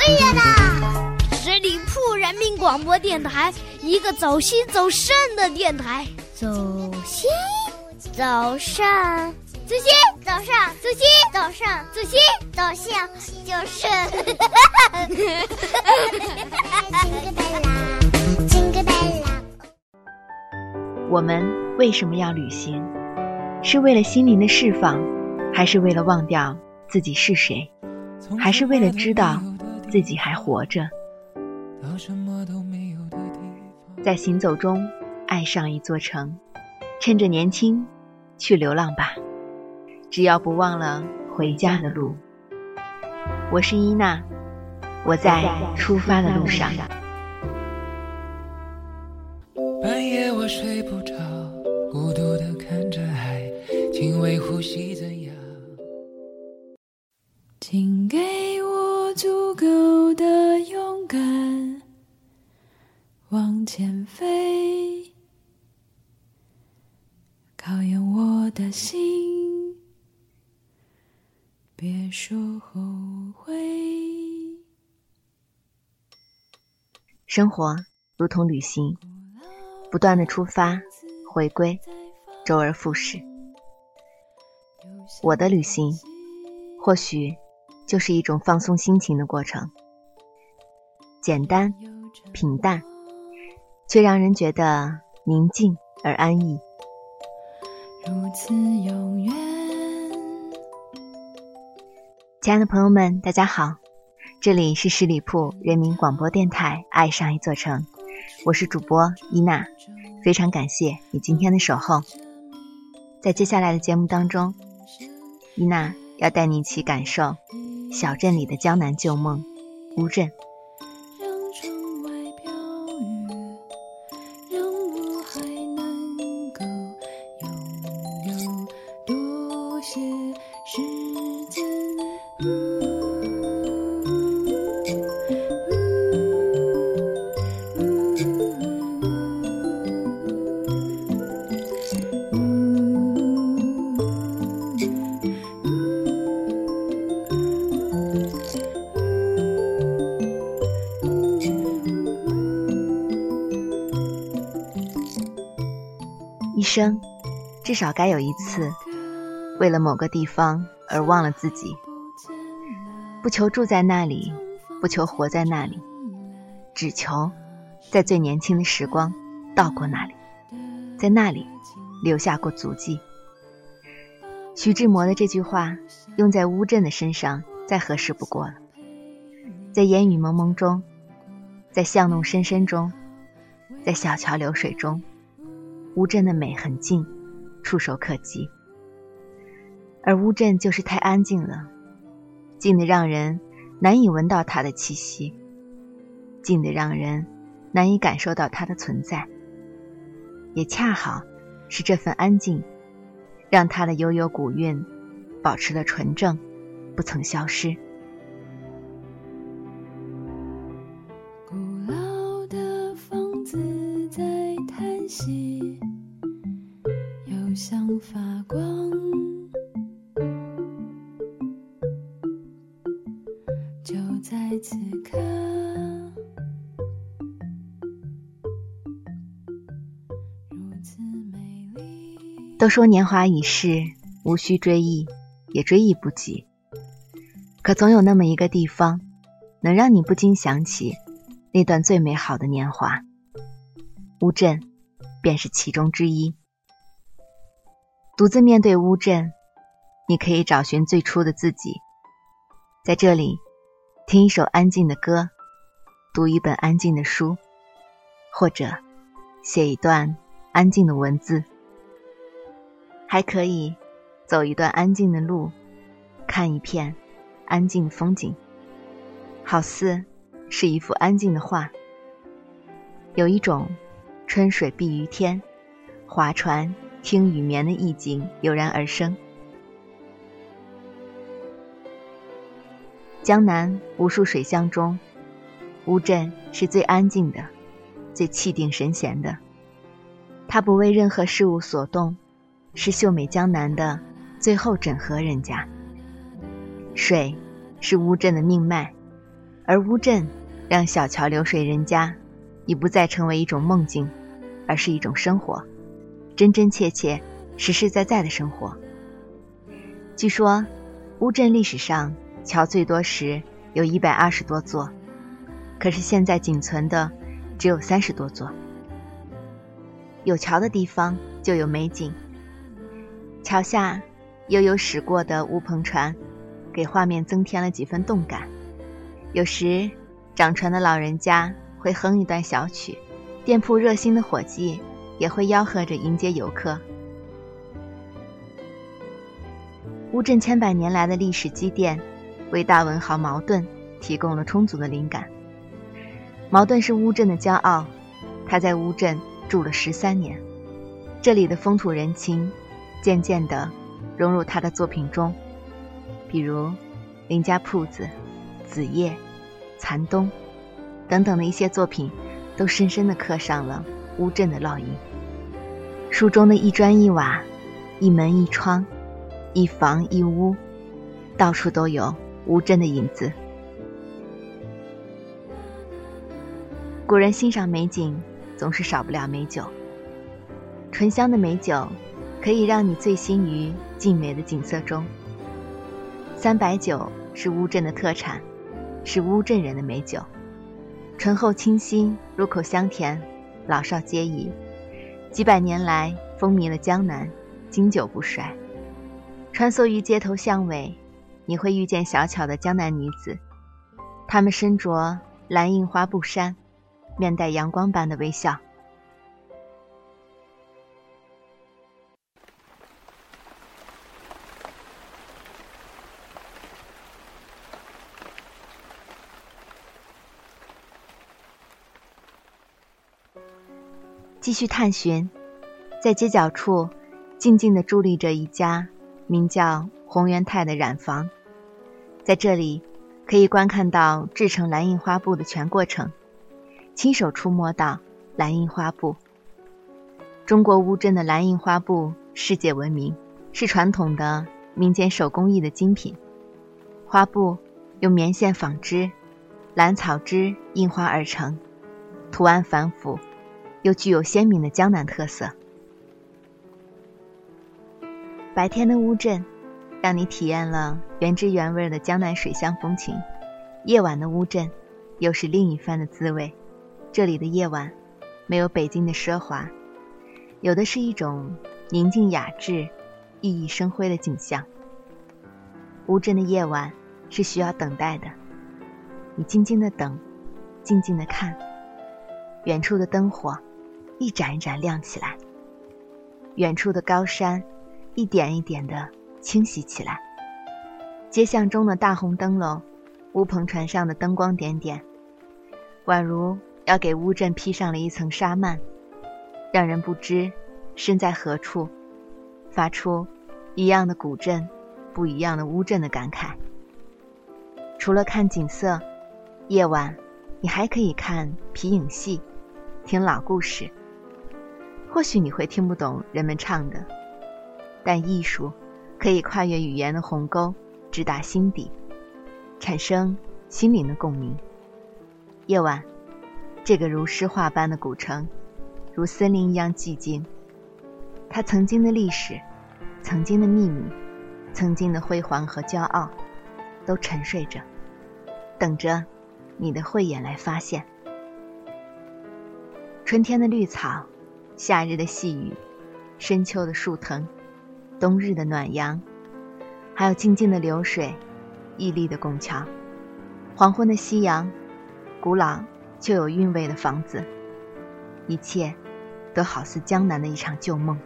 哎呀啦！十里铺人民广播电台，一个走心走肾的电台。走心，走肾，走心，走上，走心，走上，走心，走向就是。我们为什么要旅行？是为了心灵的释放，还是为了忘掉自己是谁？还是为了知道自己还活着？在行走中爱上一座城，趁着年轻去流浪吧，只要不忘了回家的路。我是伊娜，我在出发的路上。心，别说后悔。生活如同旅行，不断的出发、回归，周而复始。我的旅行，或许就是一种放松心情的过程，简单、平淡，却让人觉得宁静而安逸。如此永远。亲爱的朋友们，大家好，这里是十里铺人民广播电台《爱上一座城》，我是主播伊娜，非常感谢你今天的守候。在接下来的节目当中，伊娜要带你一起感受小镇里的江南旧梦——乌镇。时间。一生至少该有一次，为了某个地方而忘了自己，不求住在那里，不求活在那里，只求在最年轻的时光到过那里，在那里留下过足迹。徐志摩的这句话用在乌镇的身上再合适不过了。在烟雨蒙蒙中，在巷弄深深中，在小桥流水中。乌镇的美很近，触手可及。而乌镇就是太安静了，静得让人难以闻到它的气息，静得让人难以感受到它的存在。也恰好是这份安静，让它的悠悠古韵保持了纯正，不曾消失。都说年华已逝，无需追忆，也追忆不及。可总有那么一个地方，能让你不禁想起那段最美好的年华。乌镇便是其中之一。独自面对乌镇，你可以找寻最初的自己，在这里听一首安静的歌，读一本安静的书，或者写一段安静的文字。还可以走一段安静的路，看一片安静的风景，好似是一幅安静的画。有一种春水碧于天，划船听雨眠的意境油然而生。江南无数水乡中，乌镇是最安静的，最气定神闲的。它不为任何事物所动。是秀美江南的最后整合人家。水是乌镇的命脉，而乌镇让小桥流水人家已不再成为一种梦境，而是一种生活，真真切切、实实在在的生活。据说，乌镇历史上桥最多时有一百二十多座，可是现在仅存的只有三十多座。有桥的地方就有美景，桥下悠悠驶过的乌篷船，给画面增添了几分动感。有时，掌船的老人家会哼一段小曲，店铺热心的伙计也会吆喝着迎接游客。乌镇千百年来的历史积淀，为大文豪茅盾提供了充足的灵感。茅盾是乌镇的骄傲，他在乌镇。住了十三年，这里的风土人情渐渐地融入他的作品中，比如《林家铺子》《子夜》《残冬》等等的一些作品，都深深地刻上了乌镇的烙印。书中的一砖一瓦、一门一窗、一房一屋，到处都有乌镇的影子。古人欣赏美景。总是少不了美酒。醇香的美酒，可以让你醉心于静美的景色中。三白酒是乌镇的特产，是乌镇人的美酒，醇厚清新，入口香甜，老少皆宜。几百年来风靡了江南，经久不衰。穿梭于街头巷尾，你会遇见小巧的江南女子，她们身着蓝印花布衫。面带阳光般的微笑。继续探寻，在街角处，静静地伫立着一家名叫洪元泰的染坊，在这里，可以观看到制成蓝印花布的全过程。亲手触摸到蓝印花布。中国乌镇的蓝印花布世界闻名，是传统的民间手工艺的精品。花布用棉线纺织，蓝草枝印花而成，图案繁复，又具有鲜明的江南特色。白天的乌镇，让你体验了原汁原味的江南水乡风情；夜晚的乌镇，又是另一番的滋味。这里的夜晚，没有北京的奢华，有的是一种宁静雅致、熠熠生辉的景象。乌镇的夜晚是需要等待的，你静静的等，静静的看，远处的灯火一盏一盏亮起来，远处的高山一点一点的清晰起来，街巷中的大红灯笼，乌篷船上的灯光点点，宛如。要给乌镇披上了一层纱幔，让人不知身在何处，发出一样的古镇，不一样的乌镇的感慨。除了看景色，夜晚你还可以看皮影戏，听老故事。或许你会听不懂人们唱的，但艺术可以跨越语言的鸿沟，直达心底，产生心灵的共鸣。夜晚。这个如诗画般的古城，如森林一样寂静。它曾经的历史，曾经的秘密，曾经的辉煌和骄傲，都沉睡着，等着你的慧眼来发现。春天的绿草，夏日的细雨，深秋的树藤，冬日的暖阳，还有静静的流水，屹立的拱桥，黄昏的夕阳，古老。却有韵味的房子，一切都好似江南的一场旧梦。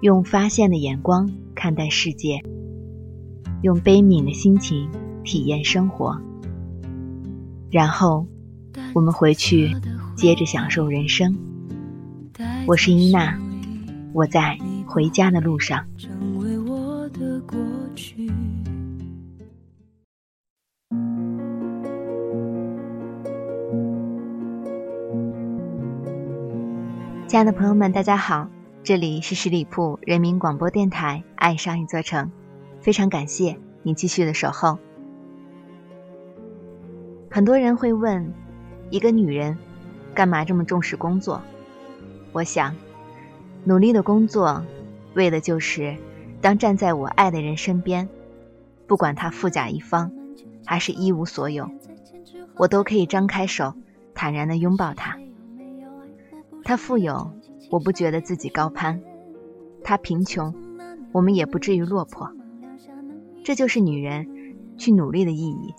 用发现的眼光看待世界，用悲悯的心情体验生活。然后我们回去接着享受人生。我是伊娜，我在回家的路上。亲爱的朋友们，大家好。这里是十里铺人民广播电台《爱上一座城》，非常感谢你继续的守候。很多人会问，一个女人干嘛这么重视工作？我想，努力的工作，为的就是当站在我爱的人身边，不管他富甲一方，还是一无所有，我都可以张开手，坦然的拥抱他。他富有，我不觉得自己高攀；他贫穷，我们也不至于落魄。这就是女人去努力的意义。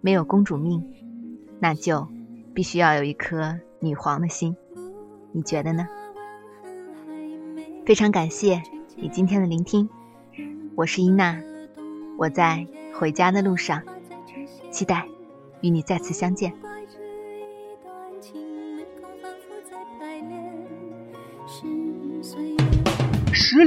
没有公主命，那就必须要有一颗女皇的心。你觉得呢？非常感谢你今天的聆听，我是伊娜，我在回家的路上，期待与你再次相见。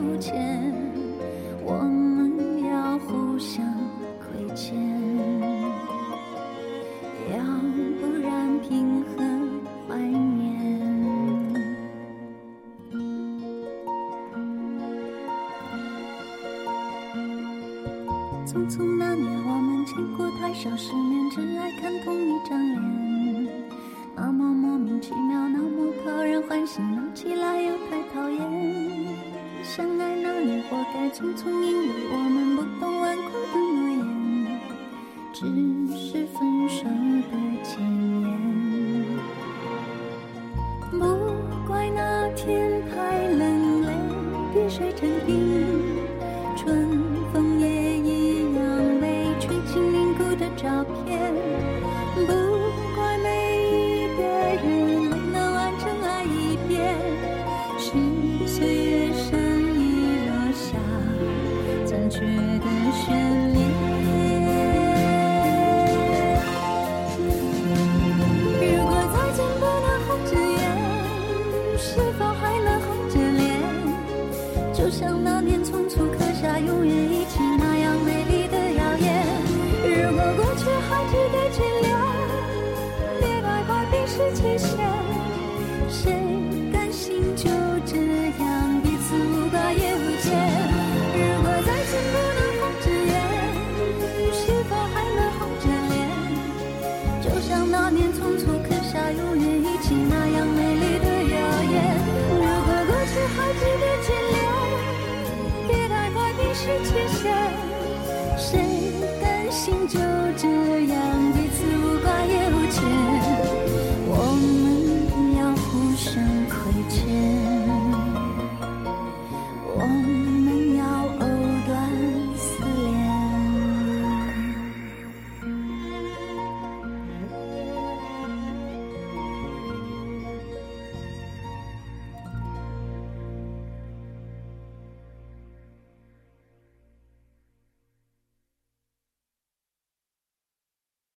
彼此无挂也无牵，我们要互相亏欠，要不然凭何怀念？匆匆那年，我们见过太少世面，只爱看同一张脸。匆匆，因为我们不懂顽固的诺言，只是分手的前言。不怪那天太冷，泪滴水成冰，的旋律。过